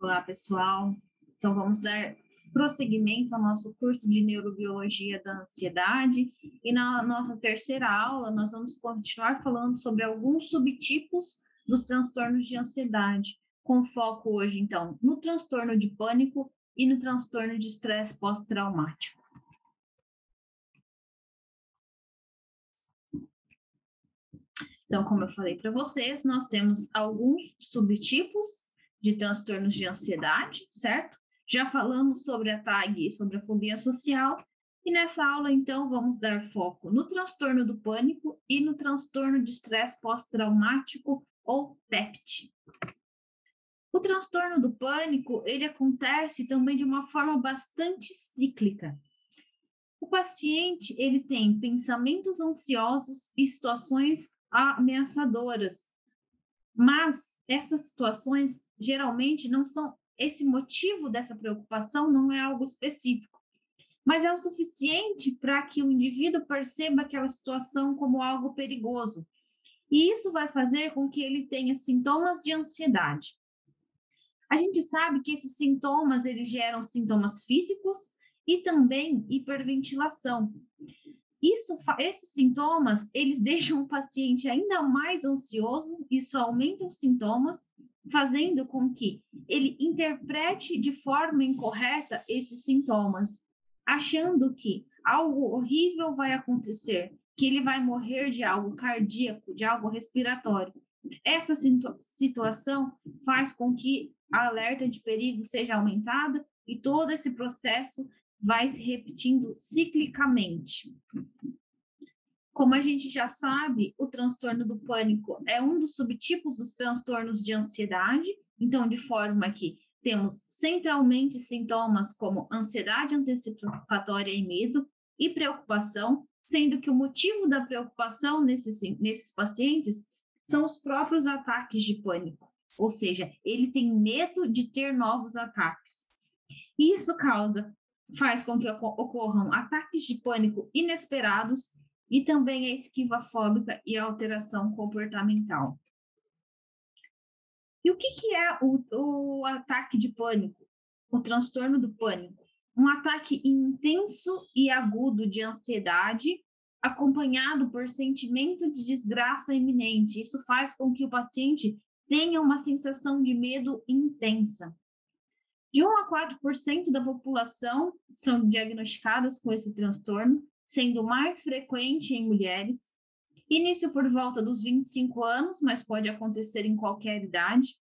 Olá, pessoal. Então, vamos dar prosseguimento ao nosso curso de Neurobiologia da Ansiedade. E na nossa terceira aula, nós vamos continuar falando sobre alguns subtipos dos transtornos de ansiedade, com foco hoje, então, no transtorno de pânico e no transtorno de estresse pós-traumático. Então, como eu falei para vocês, nós temos alguns subtipos de transtornos de ansiedade, certo? Já falamos sobre a TAG e sobre a fobia social, e nessa aula, então, vamos dar foco no transtorno do pânico e no transtorno de estresse pós-traumático, ou TEPT. O transtorno do pânico, ele acontece também de uma forma bastante cíclica. O paciente, ele tem pensamentos ansiosos e situações ameaçadoras, mas essas situações geralmente não são esse motivo dessa preocupação não é algo específico, mas é o suficiente para que o indivíduo perceba aquela situação como algo perigoso. E isso vai fazer com que ele tenha sintomas de ansiedade. A gente sabe que esses sintomas eles geram sintomas físicos e também hiperventilação. Isso, esses sintomas, eles deixam o paciente ainda mais ansioso, isso aumenta os sintomas, fazendo com que ele interprete de forma incorreta esses sintomas, achando que algo horrível vai acontecer, que ele vai morrer de algo cardíaco, de algo respiratório. Essa situ situação faz com que a alerta de perigo seja aumentada e todo esse processo vai se repetindo ciclicamente. Como a gente já sabe, o transtorno do pânico é um dos subtipos dos transtornos de ansiedade, então, de forma que temos centralmente sintomas como ansiedade antecipatória e medo e preocupação, sendo que o motivo da preocupação nesses, nesses pacientes são os próprios ataques de pânico, ou seja, ele tem medo de ter novos ataques. Isso causa faz com que ocorram ataques de pânico inesperados e também a esquiva fóbica e a alteração comportamental. E o que, que é o, o ataque de pânico? O transtorno do pânico. Um ataque intenso e agudo de ansiedade, acompanhado por sentimento de desgraça iminente. Isso faz com que o paciente tenha uma sensação de medo intensa. De 1 a 4% da população são diagnosticadas com esse transtorno, sendo mais frequente em mulheres. Início por volta dos 25 anos, mas pode acontecer em qualquer idade.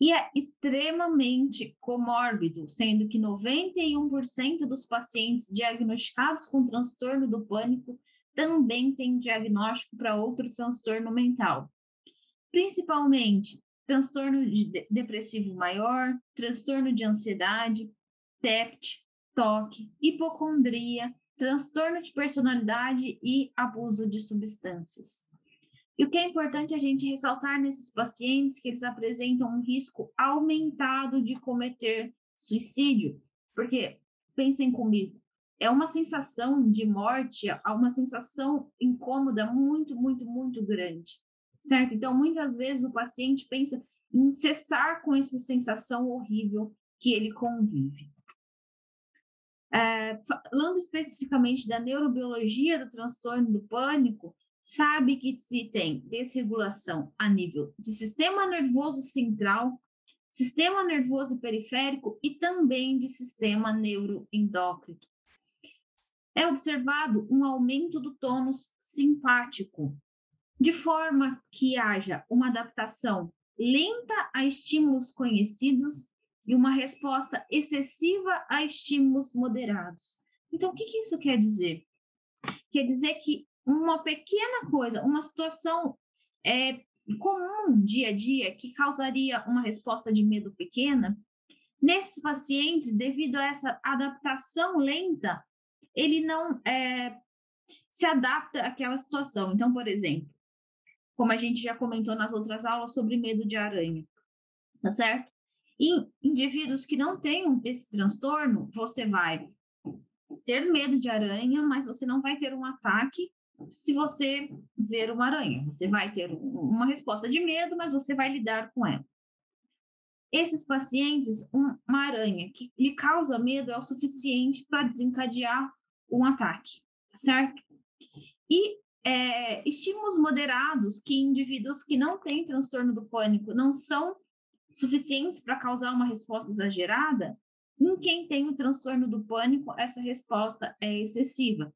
E é extremamente comórbido, sendo que 91% dos pacientes diagnosticados com transtorno do pânico também têm diagnóstico para outro transtorno mental. Principalmente transtorno de depressivo maior, transtorno de ansiedade, TEPT, toque, hipocondria, transtorno de personalidade e abuso de substâncias. E o que é importante a gente ressaltar nesses pacientes que eles apresentam um risco aumentado de cometer suicídio, porque pensem comigo, é uma sensação de morte, é uma sensação incômoda muito, muito, muito grande certo? Então, muitas vezes o paciente pensa em cessar com essa sensação horrível que ele convive. É, falando especificamente da neurobiologia do transtorno do pânico, sabe que se tem desregulação a nível de sistema nervoso central, sistema nervoso periférico e também de sistema neuroendócrino. É observado um aumento do tônus simpático, de forma que haja uma adaptação lenta a estímulos conhecidos e uma resposta excessiva a estímulos moderados. Então, o que, que isso quer dizer? Quer dizer que uma pequena coisa, uma situação é, comum dia a dia que causaria uma resposta de medo pequena, nesses pacientes, devido a essa adaptação lenta, ele não é, se adapta àquela situação. Então, por exemplo, como a gente já comentou nas outras aulas sobre medo de aranha, tá certo? Em indivíduos que não tenham esse transtorno, você vai ter medo de aranha, mas você não vai ter um ataque se você ver uma aranha. Você vai ter uma resposta de medo, mas você vai lidar com ela. esses pacientes, um, uma aranha que lhe causa medo é o suficiente para desencadear um ataque, certo? E é, estímulos moderados que indivíduos que não têm transtorno do pânico não são suficientes para causar uma resposta exagerada, em quem tem o transtorno do pânico, essa resposta é excessiva.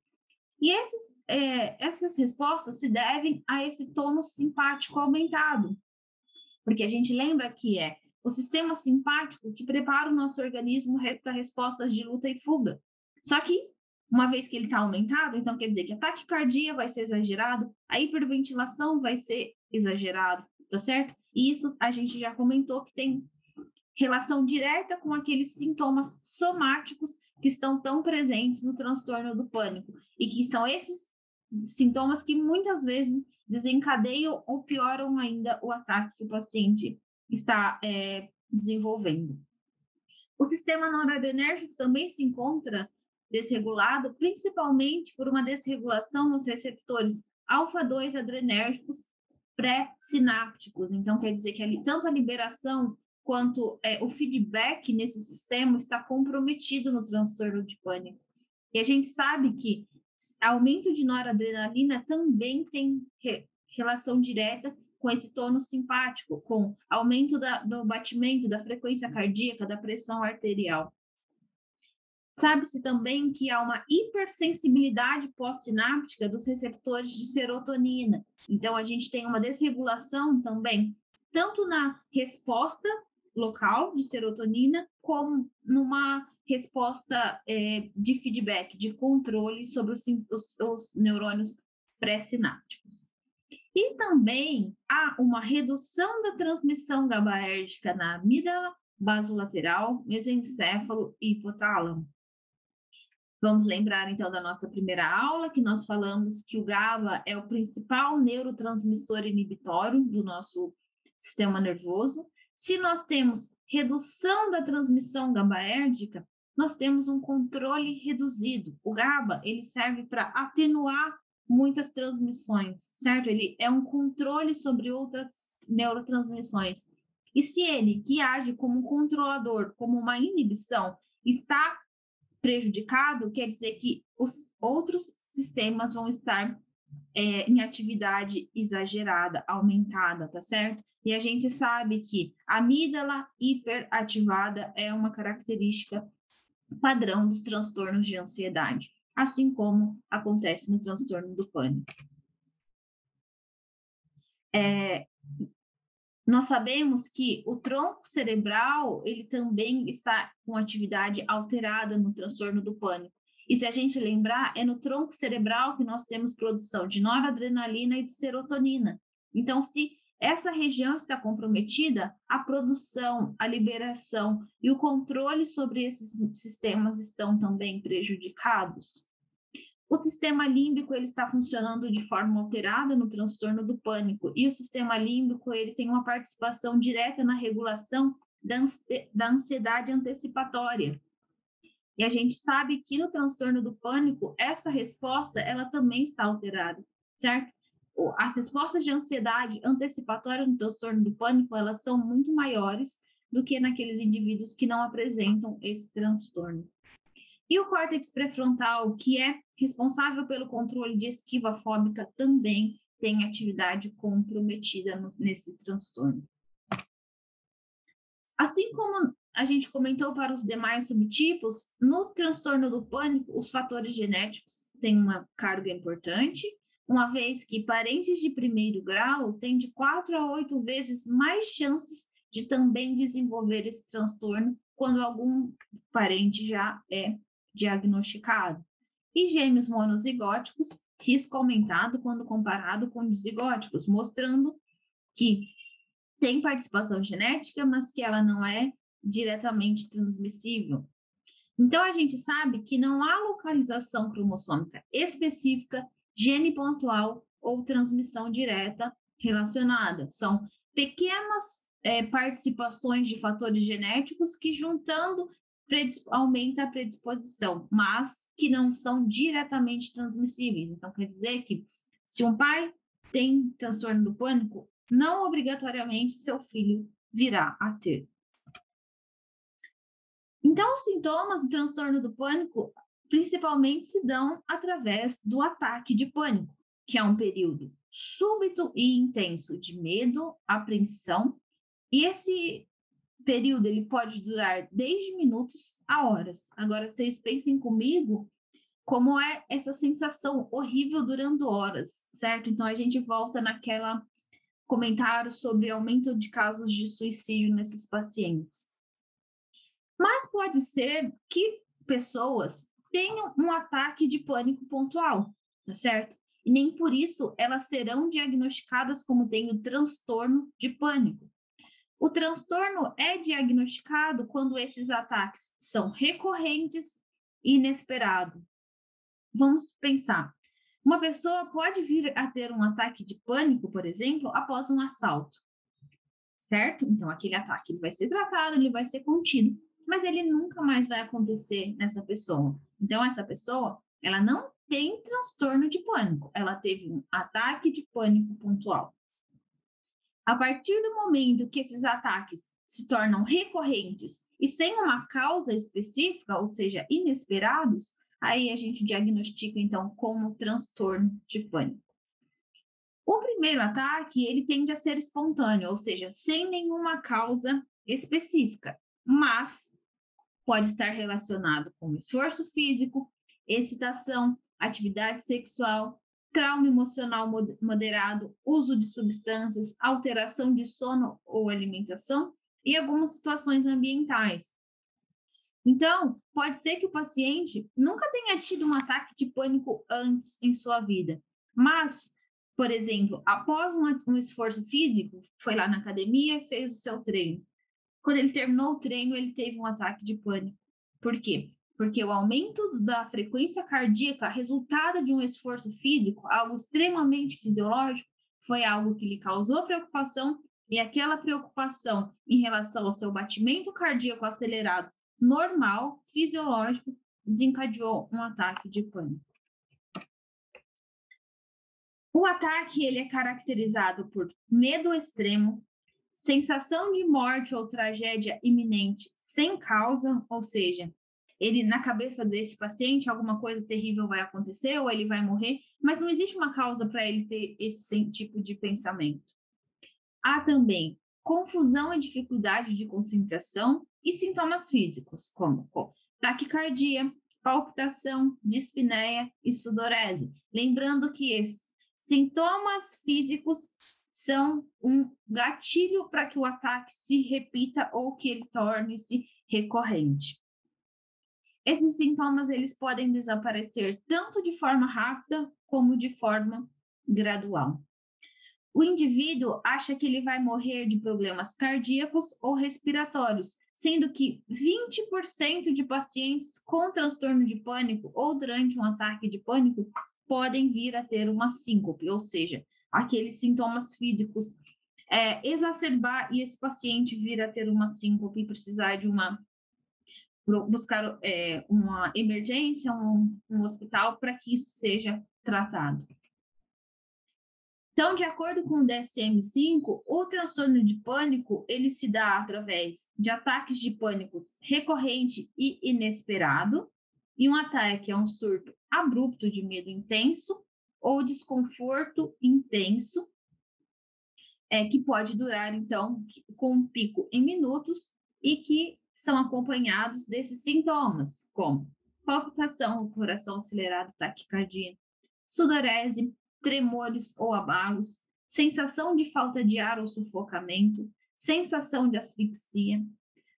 E esses, é, essas respostas se devem a esse tônus simpático aumentado, porque a gente lembra que é o sistema simpático que prepara o nosso organismo para respostas de luta e fuga. Só que, uma vez que ele está aumentado, então quer dizer que a taquicardia vai ser exagerado, a hiperventilação vai ser exagerado, tá certo? E isso a gente já comentou que tem relação direta com aqueles sintomas somáticos que estão tão presentes no transtorno do pânico e que são esses sintomas que muitas vezes desencadeiam ou pioram ainda o ataque que o paciente está é, desenvolvendo. O sistema noradrenérgico também se encontra desregulado, principalmente por uma desregulação nos receptores alfa-2 adrenérgicos pré-sinápticos. Então, quer dizer que ali, tanto a liberação quanto é, o feedback nesse sistema está comprometido no transtorno de pânico. E a gente sabe que aumento de noradrenalina também tem re, relação direta com esse tono simpático, com aumento da, do batimento, da frequência cardíaca, da pressão arterial. Sabe-se também que há uma hipersensibilidade pós-sináptica dos receptores de serotonina. Então, a gente tem uma desregulação também, tanto na resposta local de serotonina, como numa resposta é, de feedback, de controle sobre os, os, os neurônios pré-sinápticos. E também há uma redução da transmissão GABAérgica na amígdala, basolateral, mesencéfalo e hipotálamo. Vamos lembrar então da nossa primeira aula, que nós falamos que o GABA é o principal neurotransmissor inibitório do nosso sistema nervoso. Se nós temos redução da transmissão GABAérgica, nós temos um controle reduzido. O GABA, ele serve para atenuar muitas transmissões, certo? Ele é um controle sobre outras neurotransmissões. E se ele, que age como um controlador, como uma inibição, está prejudicado, quer dizer que os outros sistemas vão estar é, em atividade exagerada, aumentada, tá certo? E a gente sabe que a amígdala hiperativada é uma característica padrão dos transtornos de ansiedade, assim como acontece no transtorno do pânico. É, nós sabemos que o tronco cerebral, ele também está com atividade alterada no transtorno do pânico. E se a gente lembrar, é no tronco cerebral que nós temos produção de noradrenalina e de serotonina. Então, se essa região está comprometida, a produção, a liberação e o controle sobre esses sistemas estão também prejudicados. O sistema límbico ele está funcionando de forma alterada no transtorno do pânico e o sistema límbico ele tem uma participação direta na regulação da ansiedade antecipatória. E a gente sabe que no transtorno do pânico essa resposta ela também está alterada, certo? As respostas de ansiedade antecipatória no transtorno do pânico elas são muito maiores do que naqueles indivíduos que não apresentam esse transtorno. E o córtex pré-frontal, que é responsável pelo controle de esquiva fóbica, também tem atividade comprometida no, nesse transtorno. Assim como a gente comentou para os demais subtipos, no transtorno do pânico, os fatores genéticos têm uma carga importante, uma vez que parentes de primeiro grau têm de 4 a 8 vezes mais chances de também desenvolver esse transtorno quando algum parente já é diagnosticado. E gêmeos monozigóticos, risco aumentado quando comparado com dizigóticos, mostrando que tem participação genética, mas que ela não é diretamente transmissível. Então, a gente sabe que não há localização cromossômica específica, gene pontual ou transmissão direta relacionada. São pequenas é, participações de fatores genéticos que, juntando, aumenta a predisposição, mas que não são diretamente transmissíveis. Então, quer dizer que se um pai tem transtorno do pânico, não obrigatoriamente seu filho virá a ter. Então, os sintomas do transtorno do pânico principalmente se dão através do ataque de pânico, que é um período súbito e intenso de medo, apreensão, e esse período ele pode durar desde minutos a horas. Agora vocês pensem comigo como é essa sensação horrível durando horas, certo? Então a gente volta naquela comentário sobre aumento de casos de suicídio nesses pacientes. Mas pode ser que pessoas tenham um ataque de pânico pontual, tá certo? E nem por isso elas serão diagnosticadas como tendo transtorno de pânico. O transtorno é diagnosticado quando esses ataques são recorrentes e inesperados. Vamos pensar. Uma pessoa pode vir a ter um ataque de pânico, por exemplo, após um assalto, certo? Então, aquele ataque ele vai ser tratado, ele vai ser contido, mas ele nunca mais vai acontecer nessa pessoa. Então, essa pessoa, ela não tem transtorno de pânico, ela teve um ataque de pânico pontual. A partir do momento que esses ataques se tornam recorrentes e sem uma causa específica, ou seja, inesperados, aí a gente diagnostica então como transtorno de pânico. O primeiro ataque, ele tende a ser espontâneo, ou seja, sem nenhuma causa específica, mas pode estar relacionado com esforço físico, excitação, atividade sexual, trauma emocional moderado, uso de substâncias, alteração de sono ou alimentação e algumas situações ambientais. Então, pode ser que o paciente nunca tenha tido um ataque de pânico antes em sua vida, mas, por exemplo, após um, um esforço físico, foi lá na academia fez o seu treino. Quando ele terminou o treino, ele teve um ataque de pânico. Por quê? Porque o aumento da frequência cardíaca, resultado de um esforço físico, algo extremamente fisiológico, foi algo que lhe causou preocupação e aquela preocupação em relação ao seu batimento cardíaco acelerado normal, fisiológico, desencadeou um ataque de pânico. O ataque ele é caracterizado por medo extremo, sensação de morte ou tragédia iminente sem causa, ou seja, ele na cabeça desse paciente alguma coisa terrível vai acontecer ou ele vai morrer, mas não existe uma causa para ele ter esse tipo de pensamento. Há também confusão e dificuldade de concentração e sintomas físicos, como taquicardia, palpitação, dispneia e sudorese. Lembrando que esses sintomas físicos são um gatilho para que o ataque se repita ou que ele torne-se recorrente. Esses sintomas eles podem desaparecer tanto de forma rápida como de forma gradual. O indivíduo acha que ele vai morrer de problemas cardíacos ou respiratórios, sendo que 20% de pacientes com transtorno de pânico ou durante um ataque de pânico podem vir a ter uma síncope, ou seja, aqueles sintomas físicos é, exacerbar e esse paciente vir a ter uma síncope e precisar de uma buscar é, uma emergência, um, um hospital, para que isso seja tratado. Então, de acordo com o DSM-5, o transtorno de pânico ele se dá através de ataques de pânicos recorrente e inesperado, e um ataque é um surto abrupto de medo intenso ou desconforto intenso, é, que pode durar, então, com um pico em minutos e que são acompanhados desses sintomas, como palpitação, coração acelerado, taquicardia, sudorese, tremores ou abalos, sensação de falta de ar ou sufocamento, sensação de asfixia,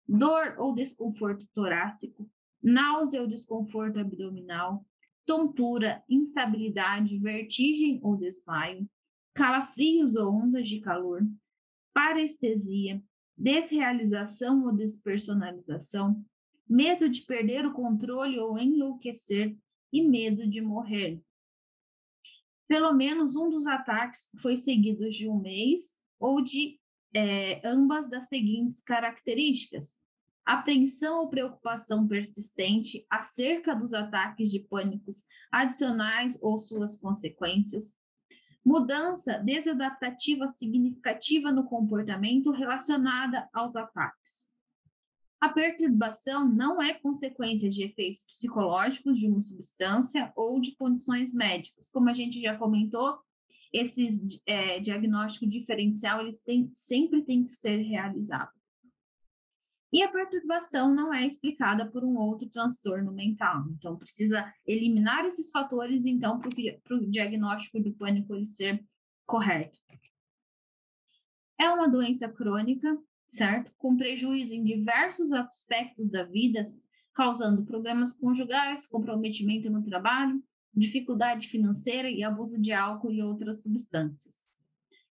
dor ou desconforto torácico, náusea ou desconforto abdominal, tontura, instabilidade, vertigem ou desmaio, calafrios ou ondas de calor, parestesia, desrealização ou despersonalização, medo de perder o controle ou enlouquecer e medo de morrer. Pelo menos um dos ataques foi seguido de um mês ou de é, ambas das seguintes características: apreensão ou preocupação persistente acerca dos ataques de pânicos adicionais ou suas consequências, mudança desadaptativa significativa no comportamento relacionada aos ataques. A perturbação não é consequência de efeitos psicológicos de uma substância ou de condições médicas. Como a gente já comentou, esses é, diagnóstico diferencial eles têm, sempre têm que ser realizados. E a perturbação não é explicada por um outro transtorno mental. Então, precisa eliminar esses fatores, então, para o diagnóstico do pânico ele ser correto. É uma doença crônica certo? Com prejuízo em diversos aspectos da vida, causando problemas conjugais, comprometimento no trabalho, dificuldade financeira e abuso de álcool e outras substâncias.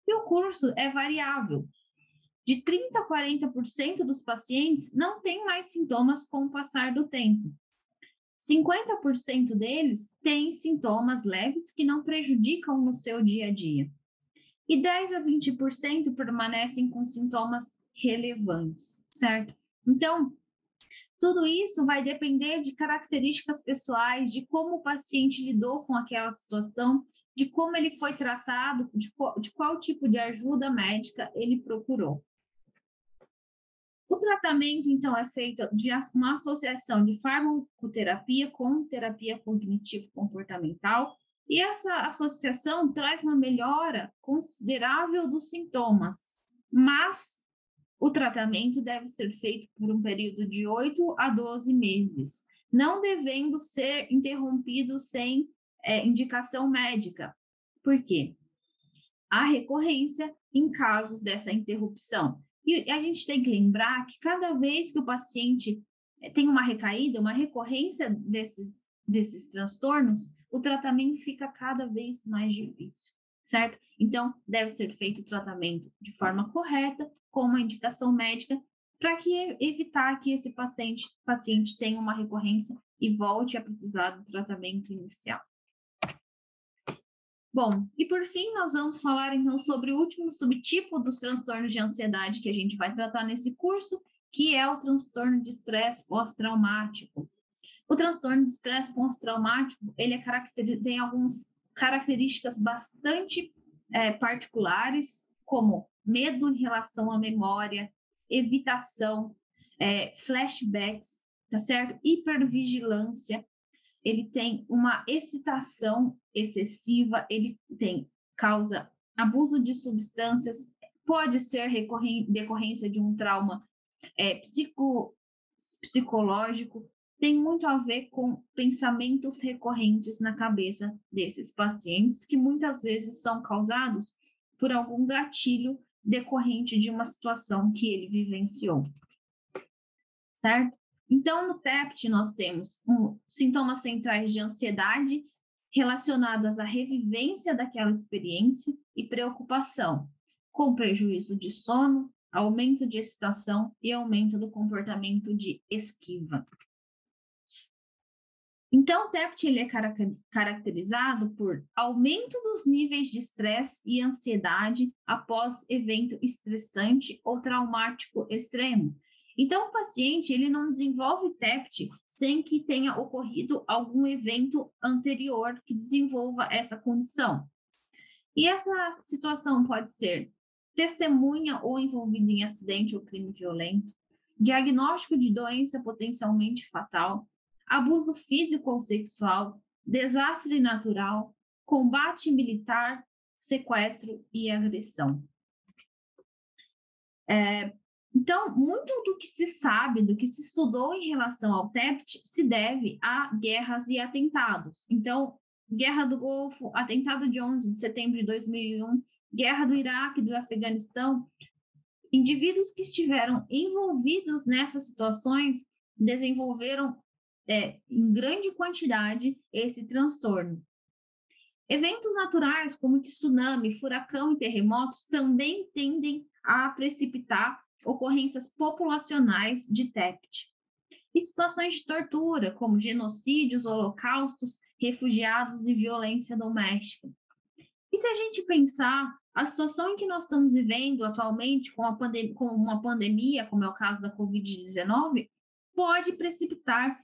E o curso é variável. De 30 a 40% dos pacientes não têm mais sintomas com o passar do tempo. 50% deles têm sintomas leves que não prejudicam no seu dia a dia. E 10 a 20% permanecem com sintomas relevantes, certo? Então, tudo isso vai depender de características pessoais, de como o paciente lidou com aquela situação, de como ele foi tratado, de qual, de qual tipo de ajuda médica ele procurou. O tratamento, então, é feito de uma associação de farmacoterapia com terapia cognitivo-comportamental, e essa associação traz uma melhora considerável dos sintomas, mas o tratamento deve ser feito por um período de 8 a 12 meses, não devendo ser interrompido sem é, indicação médica. Por quê? Há recorrência em casos dessa interrupção. E a gente tem que lembrar que cada vez que o paciente é, tem uma recaída, uma recorrência desses, desses transtornos, o tratamento fica cada vez mais difícil, certo? Então, deve ser feito o tratamento de forma correta, com uma indicação médica para que evitar que esse paciente, paciente tenha uma recorrência e volte a precisar do tratamento inicial. Bom, e por fim, nós vamos falar então sobre o último subtipo dos transtornos de ansiedade que a gente vai tratar nesse curso, que é o transtorno de estresse pós-traumático. O transtorno de estresse pós-traumático, ele é tem algumas características bastante é, particulares, como medo em relação à memória, evitação, é, flashbacks, tá certo? Hipervigilância, ele tem uma excitação excessiva, ele tem causa abuso de substâncias, pode ser decorrência de um trauma é, psico, psicológico, tem muito a ver com pensamentos recorrentes na cabeça desses pacientes, que muitas vezes são causados por algum gatilho decorrente de uma situação que ele vivenciou. Certo? Então, no TEPT, nós temos um, sintomas centrais de ansiedade relacionadas à revivência daquela experiência e preocupação, com prejuízo de sono, aumento de excitação e aumento do comportamento de esquiva. Então, o TEPT ele é caracterizado por aumento dos níveis de estresse e ansiedade após evento estressante ou traumático extremo. Então, o paciente ele não desenvolve TEPT sem que tenha ocorrido algum evento anterior que desenvolva essa condição. E essa situação pode ser testemunha ou envolvida em acidente ou crime violento, diagnóstico de doença potencialmente fatal, abuso físico ou sexual, desastre natural, combate militar, sequestro e agressão. É, então, muito do que se sabe, do que se estudou em relação ao TEPT, se deve a guerras e atentados. Então, Guerra do Golfo, atentado de 11 de setembro de 2001, Guerra do Iraque, do Afeganistão, indivíduos que estiveram envolvidos nessas situações desenvolveram é, em grande quantidade esse transtorno. Eventos naturais como tsunami, furacão e terremotos também tendem a precipitar ocorrências populacionais de TEPT. E situações de tortura, como genocídios, holocaustos, refugiados e violência doméstica. E se a gente pensar a situação em que nós estamos vivendo atualmente com, com uma pandemia, como é o caso da Covid-19, pode precipitar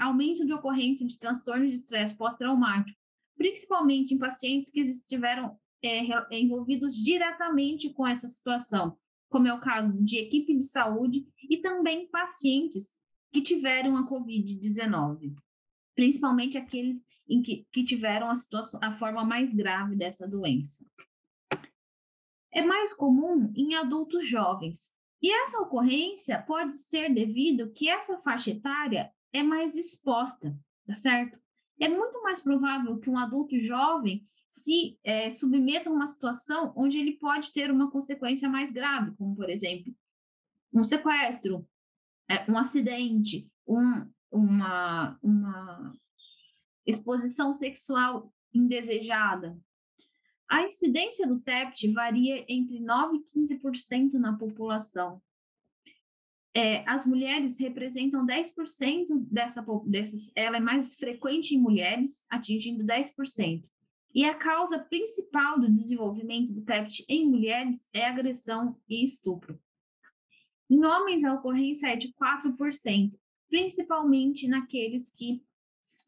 aumento de ocorrência de transtorno de estresse pós-traumático, principalmente em pacientes que estiveram é, envolvidos diretamente com essa situação, como é o caso de equipe de saúde e também pacientes que tiveram a Covid-19, principalmente aqueles em que, que tiveram a, situação, a forma mais grave dessa doença. É mais comum em adultos jovens, e essa ocorrência pode ser devido que essa faixa etária é mais exposta, tá certo? É muito mais provável que um adulto jovem se é, submeta a uma situação onde ele pode ter uma consequência mais grave, como, por exemplo, um sequestro, é, um acidente, um, uma, uma exposição sexual indesejada. A incidência do TEPT varia entre 9% e 15% na população. É, as mulheres representam 10% dessa, dessas, ela é mais frequente em mulheres, atingindo 10%. E a causa principal do desenvolvimento do TEPT em mulheres é agressão e estupro. Em homens, a ocorrência é de 4%, principalmente naqueles que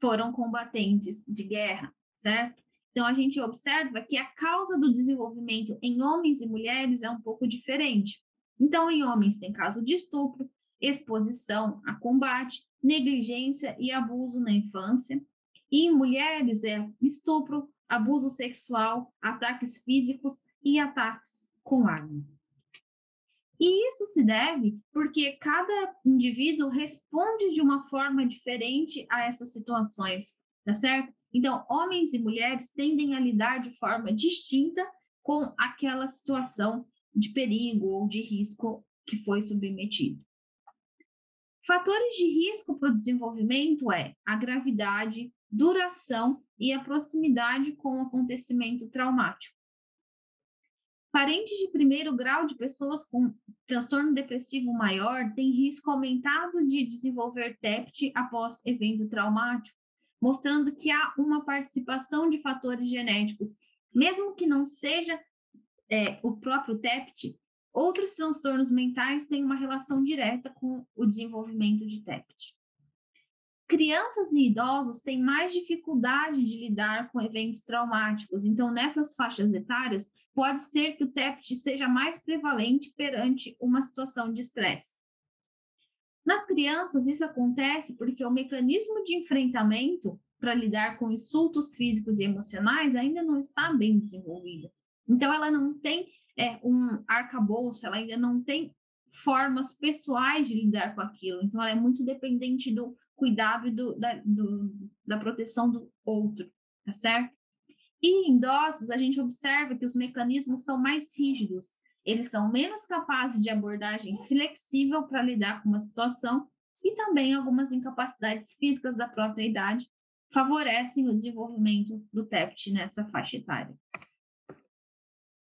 foram combatentes de guerra, certo? Então, a gente observa que a causa do desenvolvimento em homens e mulheres é um pouco diferente. Então, em homens tem caso de estupro, exposição a combate, negligência e abuso na infância. E em mulheres é estupro, abuso sexual, ataques físicos e ataques com arma. E isso se deve porque cada indivíduo responde de uma forma diferente a essas situações, tá certo? Então, homens e mulheres tendem a lidar de forma distinta com aquela situação de perigo ou de risco que foi submetido. Fatores de risco para o desenvolvimento é a gravidade, duração e a proximidade com o acontecimento traumático. Parentes de primeiro grau de pessoas com transtorno depressivo maior têm risco aumentado de desenvolver TEPT após evento traumático, mostrando que há uma participação de fatores genéticos, mesmo que não seja é, o próprio TEPT, outros transtornos mentais têm uma relação direta com o desenvolvimento de TEPT. Crianças e idosos têm mais dificuldade de lidar com eventos traumáticos, então, nessas faixas etárias, pode ser que o TEPT esteja mais prevalente perante uma situação de estresse. Nas crianças, isso acontece porque o mecanismo de enfrentamento para lidar com insultos físicos e emocionais ainda não está bem desenvolvido. Então, ela não tem é, um arcabouço, ela ainda não tem formas pessoais de lidar com aquilo. Então, ela é muito dependente do cuidado do, da, do, da proteção do outro, tá certo? E em idosos, a gente observa que os mecanismos são mais rígidos, eles são menos capazes de abordagem flexível para lidar com uma situação e também algumas incapacidades físicas da própria idade favorecem o desenvolvimento do TEPT nessa faixa etária.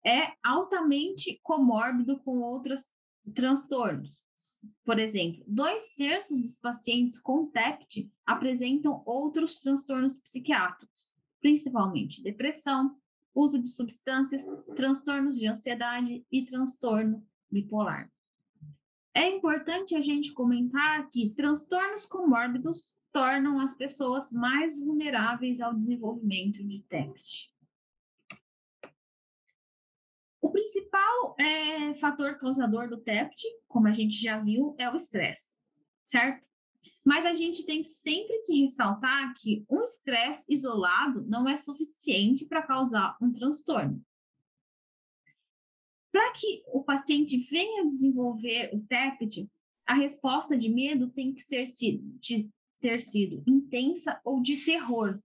É altamente comórbido com outras transtornos. Por exemplo, dois terços dos pacientes com TEPT apresentam outros transtornos psiquiátricos, principalmente depressão, uso de substâncias, transtornos de ansiedade e transtorno bipolar. É importante a gente comentar que transtornos comórbidos tornam as pessoas mais vulneráveis ao desenvolvimento de TEPT. O principal é, fator causador do TEPT, como a gente já viu, é o estresse, certo? Mas a gente tem sempre que ressaltar que um estresse isolado não é suficiente para causar um transtorno. Para que o paciente venha desenvolver o TEPT, a resposta de medo tem que ser de ter sido intensa ou de terror.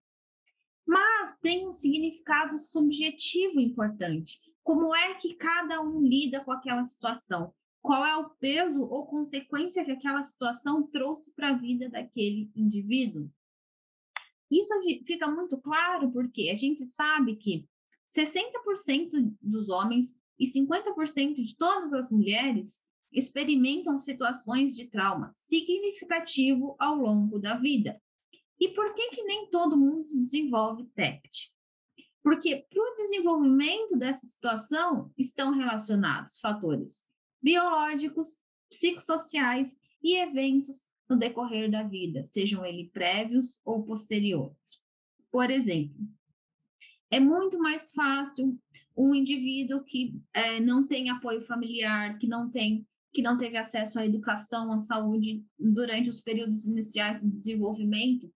Mas tem um significado subjetivo importante, como é que cada um lida com aquela situação? Qual é o peso ou consequência que aquela situação trouxe para a vida daquele indivíduo? Isso fica muito claro porque a gente sabe que 60% dos homens e 50% de todas as mulheres experimentam situações de trauma significativo ao longo da vida. E por que, que nem todo mundo desenvolve TEPT? Porque para o desenvolvimento dessa situação estão relacionados fatores biológicos, psicossociais e eventos no decorrer da vida, sejam eles prévios ou posteriores. Por exemplo, É muito mais fácil um indivíduo que é, não tem apoio familiar, que não tem que não teve acesso à educação, à saúde durante os períodos iniciais do desenvolvimento,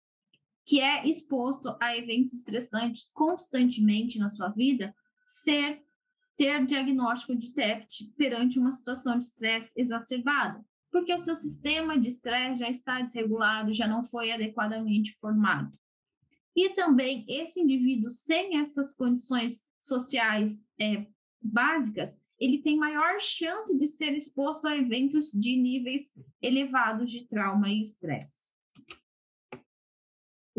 que é exposto a eventos estressantes constantemente na sua vida, ser ter diagnóstico de TEPT perante uma situação de estresse exacerbada, porque o seu sistema de estresse já está desregulado, já não foi adequadamente formado. E também esse indivíduo sem essas condições sociais é, básicas, ele tem maior chance de ser exposto a eventos de níveis elevados de trauma e estresse.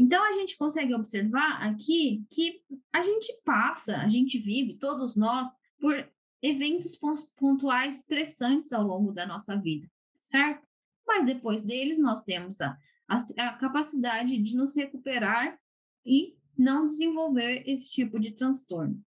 Então, a gente consegue observar aqui que a gente passa, a gente vive, todos nós, por eventos pontuais estressantes ao longo da nossa vida, certo? Mas depois deles, nós temos a, a, a capacidade de nos recuperar e não desenvolver esse tipo de transtorno.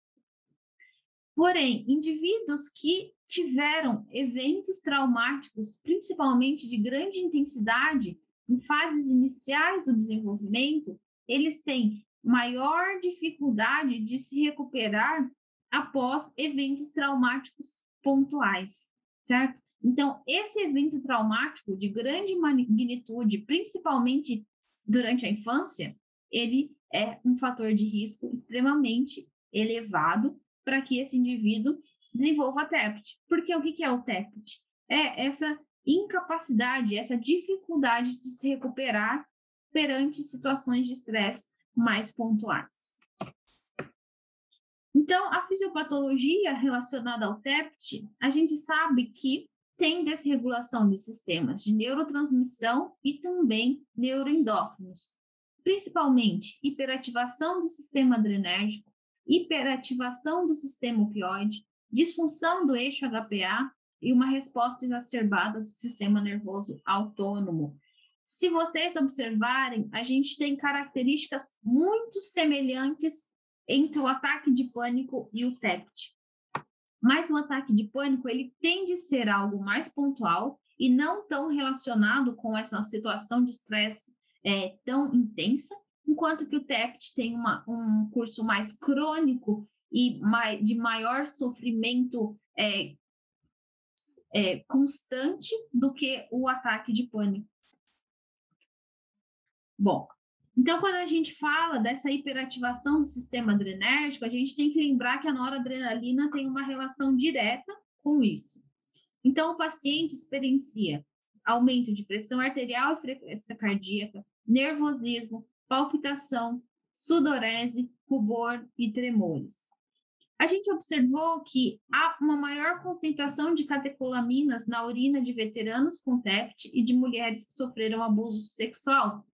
Porém, indivíduos que tiveram eventos traumáticos, principalmente de grande intensidade, em fases iniciais do desenvolvimento, eles têm maior dificuldade de se recuperar após eventos traumáticos pontuais, certo? Então, esse evento traumático de grande magnitude, principalmente durante a infância, ele é um fator de risco extremamente elevado para que esse indivíduo desenvolva TEPT. Porque o que é o TEPT? É essa incapacidade, essa dificuldade de se recuperar perante situações de estresse mais pontuais. Então, a fisiopatologia relacionada ao TEPT, a gente sabe que tem desregulação de sistemas de neurotransmissão e também neuroendócrinos, principalmente hiperativação do sistema adrenérgico, hiperativação do sistema opioide, disfunção do eixo HPA e uma resposta exacerbada do sistema nervoso autônomo. Se vocês observarem, a gente tem características muito semelhantes entre o ataque de pânico e o TEPT. Mas o ataque de pânico, ele tende a ser algo mais pontual e não tão relacionado com essa situação de estresse é, tão intensa, enquanto que o TEPT tem uma, um curso mais crônico e de maior sofrimento é, é, constante do que o ataque de pânico. Bom, então quando a gente fala dessa hiperativação do sistema adrenérgico, a gente tem que lembrar que a noradrenalina tem uma relação direta com isso. Então o paciente experiencia aumento de pressão arterial e frequência cardíaca, nervosismo, palpitação, sudorese, rubor e tremores. A gente observou que há uma maior concentração de catecolaminas na urina de veteranos com TEPT e de mulheres que sofreram abuso sexual,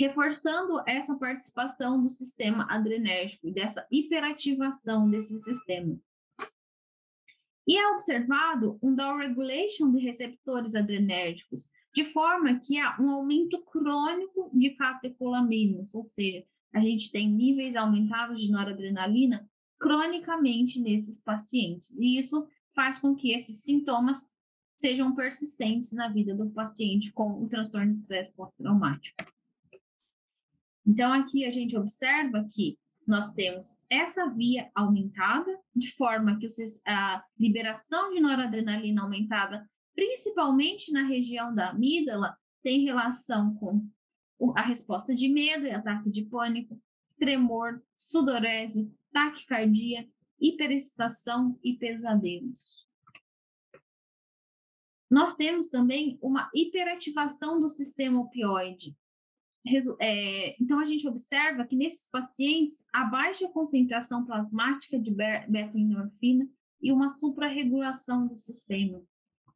reforçando essa participação do sistema adrenérgico e dessa hiperativação desse sistema. E é observado um downregulation de receptores adrenérgicos, de forma que há um aumento crônico de catecolaminas, ou seja, a gente tem níveis aumentados de noradrenalina cronicamente nesses pacientes. E isso faz com que esses sintomas sejam persistentes na vida do paciente com o transtorno de estresse pós-traumático. Então, aqui a gente observa que nós temos essa via aumentada, de forma que a liberação de noradrenalina aumentada principalmente na região da amígdala, tem relação com a resposta de medo e ataque de pânico, tremor, sudorese, taquicardia, hiperexcitação e pesadelos. Nós temos também uma hiperativação do sistema opioide. É, então, a gente observa que nesses pacientes, a baixa concentração plasmática de beta-endorfina e uma suprarregulação do sistema.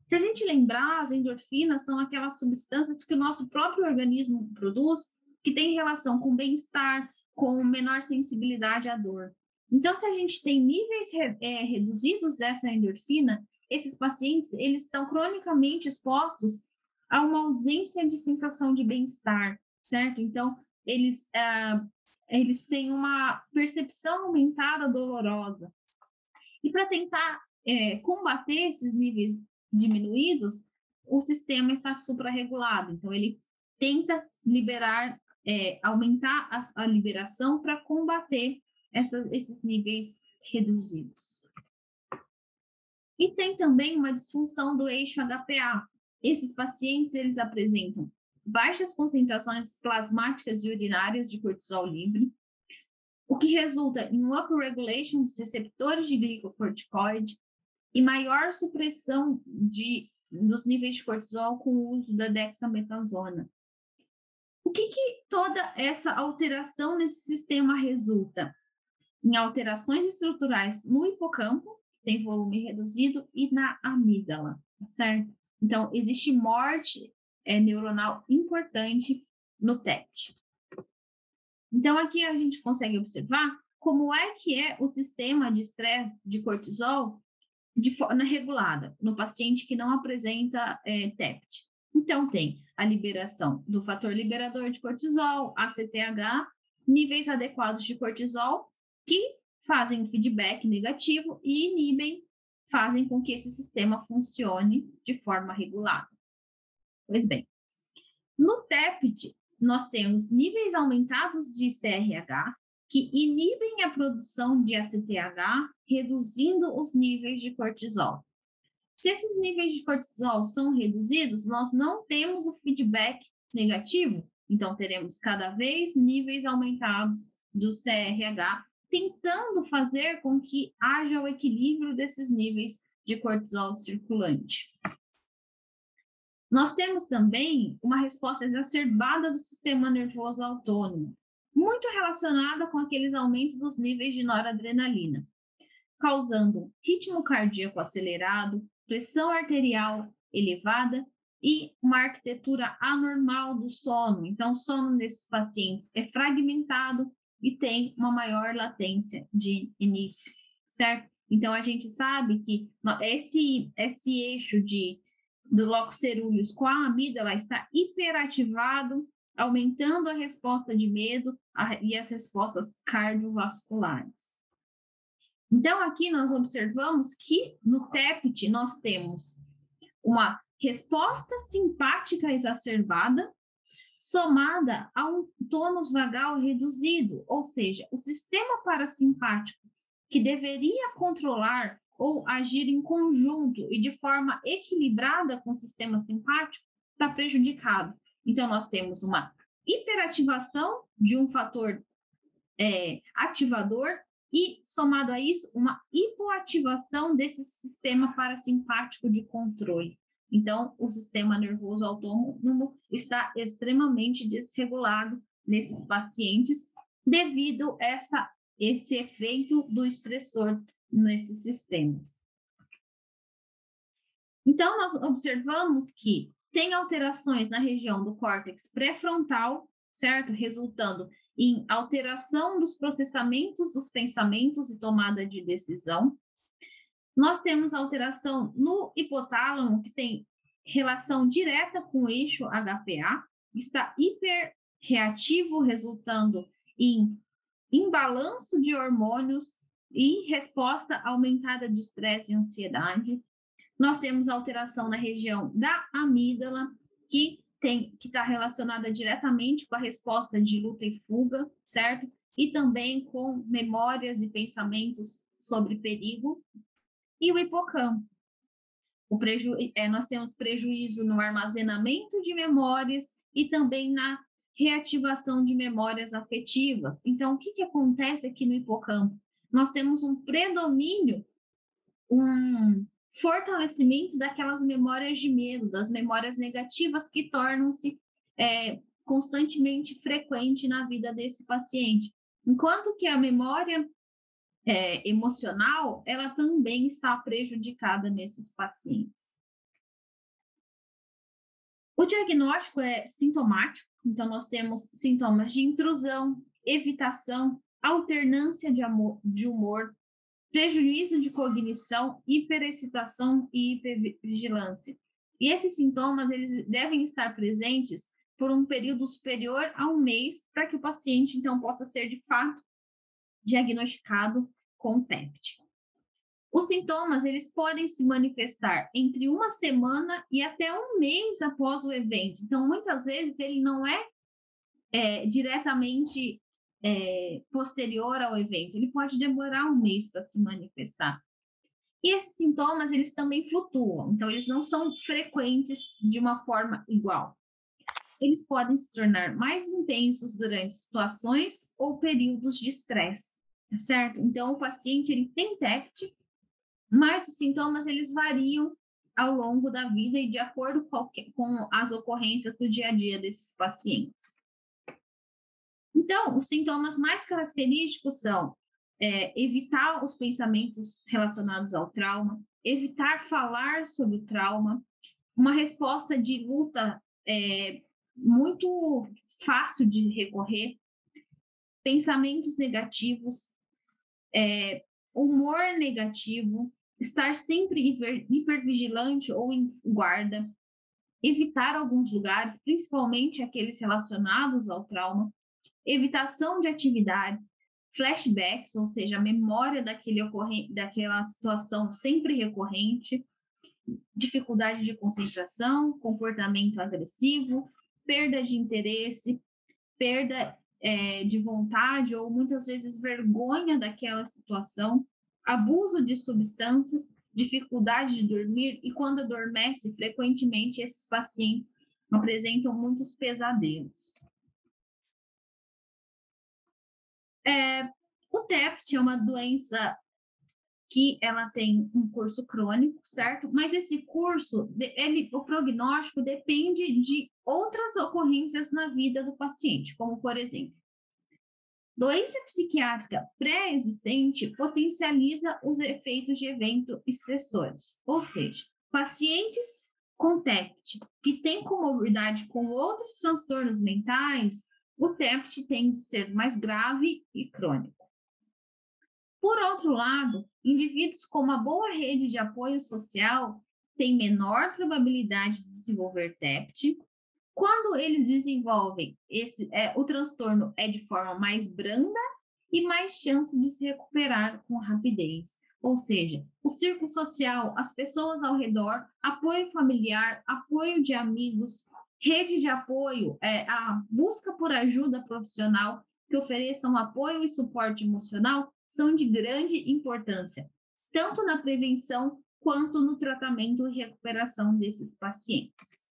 Se a gente lembrar, as endorfinas são aquelas substâncias que o nosso próprio organismo produz, que tem relação com bem-estar, com menor sensibilidade à dor. Então, se a gente tem níveis é, reduzidos dessa endorfina, esses pacientes eles estão cronicamente expostos a uma ausência de sensação de bem-estar, certo? Então, eles, uh, eles têm uma percepção aumentada dolorosa. E para tentar é, combater esses níveis diminuídos, o sistema está suprarregulado. Então, ele tenta liberar, é, aumentar a, a liberação para combater esses níveis reduzidos. E tem também uma disfunção do eixo HPA. Esses pacientes eles apresentam baixas concentrações plasmáticas e urinárias de cortisol livre, o que resulta em upregulation dos receptores de glicocorticoide e maior supressão de, dos níveis de cortisol com o uso da dexametasona. O que, que toda essa alteração nesse sistema resulta? Em alterações estruturais no hipocampo, que tem volume reduzido, e na amígdala, tá certo? Então, existe morte é, neuronal importante no TET. Então, aqui a gente consegue observar como é que é o sistema de estresse de cortisol de forma regulada no paciente que não apresenta é, TEPT. Então, tem a liberação do fator liberador de cortisol, ACTH, níveis adequados de cortisol, que fazem feedback negativo e inibem, fazem com que esse sistema funcione de forma regulada. Pois bem, no TEPT, nós temos níveis aumentados de CRH, que inibem a produção de ACTH, reduzindo os níveis de cortisol. Se esses níveis de cortisol são reduzidos, nós não temos o feedback negativo, então teremos cada vez níveis aumentados do CRH, tentando fazer com que haja o equilíbrio desses níveis de cortisol circulante. Nós temos também uma resposta exacerbada do sistema nervoso autônomo, muito relacionada com aqueles aumentos dos níveis de noradrenalina, causando ritmo cardíaco acelerado, pressão arterial elevada e uma arquitetura anormal do sono. Então, o sono desses pacientes é fragmentado e tem uma maior latência de início, certo? Então, a gente sabe que esse, esse eixo de do locus ceruleus com a amígdala está hiperativado, aumentando a resposta de medo e as respostas cardiovasculares. Então, aqui nós observamos que no TEPT nós temos uma resposta simpática exacerbada somada a um tônus vagal reduzido, ou seja, o sistema parasimpático que deveria controlar ou agir em conjunto e de forma equilibrada com o sistema simpático, está prejudicado. Então, nós temos uma hiperativação de um fator é, ativador e, somado a isso, uma hipoativação desse sistema parasimpático de controle. Então, o sistema nervoso autônomo está extremamente desregulado nesses pacientes devido a essa, esse efeito do estressor nesses sistemas. Então, nós observamos que tem alterações na região do córtex pré-frontal, certo? Resultando em alteração dos processamentos dos pensamentos e tomada de decisão. Nós temos alteração no hipotálamo, que tem relação direta com o eixo HPA, está hiperreativo, resultando em imbalanço de hormônios e resposta aumentada de estresse e ansiedade. Nós temos alteração na região da amígdala, que tem que está relacionada diretamente com a resposta de luta e fuga, certo? E também com memórias e pensamentos sobre perigo. E o hipocampo. O preju é, nós temos prejuízo no armazenamento de memórias e também na reativação de memórias afetivas. Então, o que, que acontece aqui no hipocampo? nós temos um predomínio, um fortalecimento daquelas memórias de medo, das memórias negativas que tornam-se é, constantemente frequente na vida desse paciente. Enquanto que a memória é, emocional, ela também está prejudicada nesses pacientes. O diagnóstico é sintomático, então nós temos sintomas de intrusão, evitação, alternância de, amor, de humor, prejuízo de cognição, hiperexcitação e hipervigilância. E esses sintomas eles devem estar presentes por um período superior a um mês para que o paciente então possa ser de fato diagnosticado com PEPT. Os sintomas eles podem se manifestar entre uma semana e até um mês após o evento. Então, muitas vezes ele não é, é diretamente é, posterior ao evento, ele pode demorar um mês para se manifestar. E esses sintomas, eles também flutuam, então eles não são frequentes de uma forma igual. Eles podem se tornar mais intensos durante situações ou períodos de estresse, tá certo? Então, o paciente, ele tem TEPT, mas os sintomas, eles variam ao longo da vida e de acordo com as ocorrências do dia a dia desses pacientes. Então, os sintomas mais característicos são é, evitar os pensamentos relacionados ao trauma, evitar falar sobre o trauma, uma resposta de luta é, muito fácil de recorrer, pensamentos negativos, é, humor negativo, estar sempre hiper, hipervigilante ou em guarda, evitar alguns lugares, principalmente aqueles relacionados ao trauma, evitação de atividades, flashbacks, ou seja, a memória daquele ocorrente, daquela situação sempre recorrente, dificuldade de concentração, comportamento agressivo, perda de interesse, perda é, de vontade ou muitas vezes vergonha daquela situação, abuso de substâncias, dificuldade de dormir e quando adormece, frequentemente esses pacientes apresentam muitos pesadelos. É, o TEPT é uma doença que ela tem um curso crônico, certo? Mas esse curso, ele, o prognóstico depende de outras ocorrências na vida do paciente, como por exemplo, doença psiquiátrica pré-existente potencializa os efeitos de eventos estressores, ou seja, pacientes com TEPT que têm comorbidade com outros transtornos mentais o TEPT tende a ser mais grave e crônico. Por outro lado, indivíduos com uma boa rede de apoio social têm menor probabilidade de desenvolver TEPT. Quando eles desenvolvem, esse, é, o transtorno é de forma mais branda e mais chance de se recuperar com rapidez. Ou seja, o círculo social, as pessoas ao redor, apoio familiar, apoio de amigos, Rede de apoio, é, a busca por ajuda profissional que ofereçam apoio e suporte emocional são de grande importância, tanto na prevenção quanto no tratamento e recuperação desses pacientes.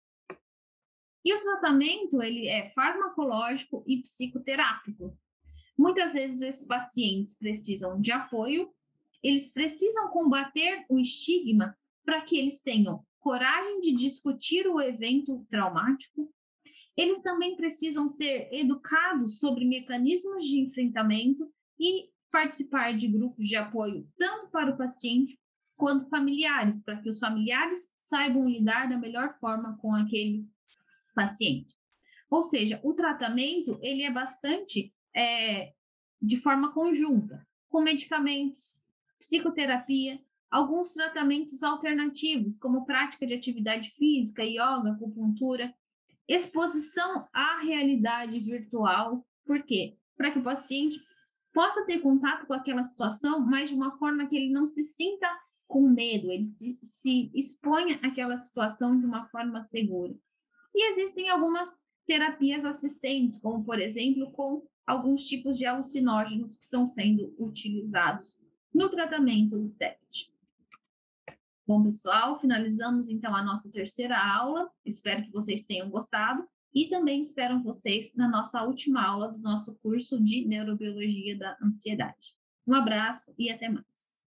E o tratamento ele é farmacológico e psicoterápico. Muitas vezes esses pacientes precisam de apoio, eles precisam combater o estigma para que eles tenham coragem de discutir o evento traumático. Eles também precisam ser educados sobre mecanismos de enfrentamento e participar de grupos de apoio, tanto para o paciente quanto familiares, para que os familiares saibam lidar da melhor forma com aquele paciente. Ou seja, o tratamento ele é bastante é, de forma conjunta, com medicamentos, psicoterapia, alguns tratamentos alternativos, como prática de atividade física, yoga, acupuntura, exposição à realidade virtual. Por quê? Para que o paciente possa ter contato com aquela situação, mas de uma forma que ele não se sinta com medo, ele se, se exponha àquela situação de uma forma segura. E existem algumas terapias assistentes, como por exemplo, com alguns tipos de alucinógenos que estão sendo utilizados no tratamento do TET. Bom, pessoal, finalizamos então a nossa terceira aula. Espero que vocês tenham gostado e também espero vocês na nossa última aula do nosso curso de Neurobiologia da Ansiedade. Um abraço e até mais.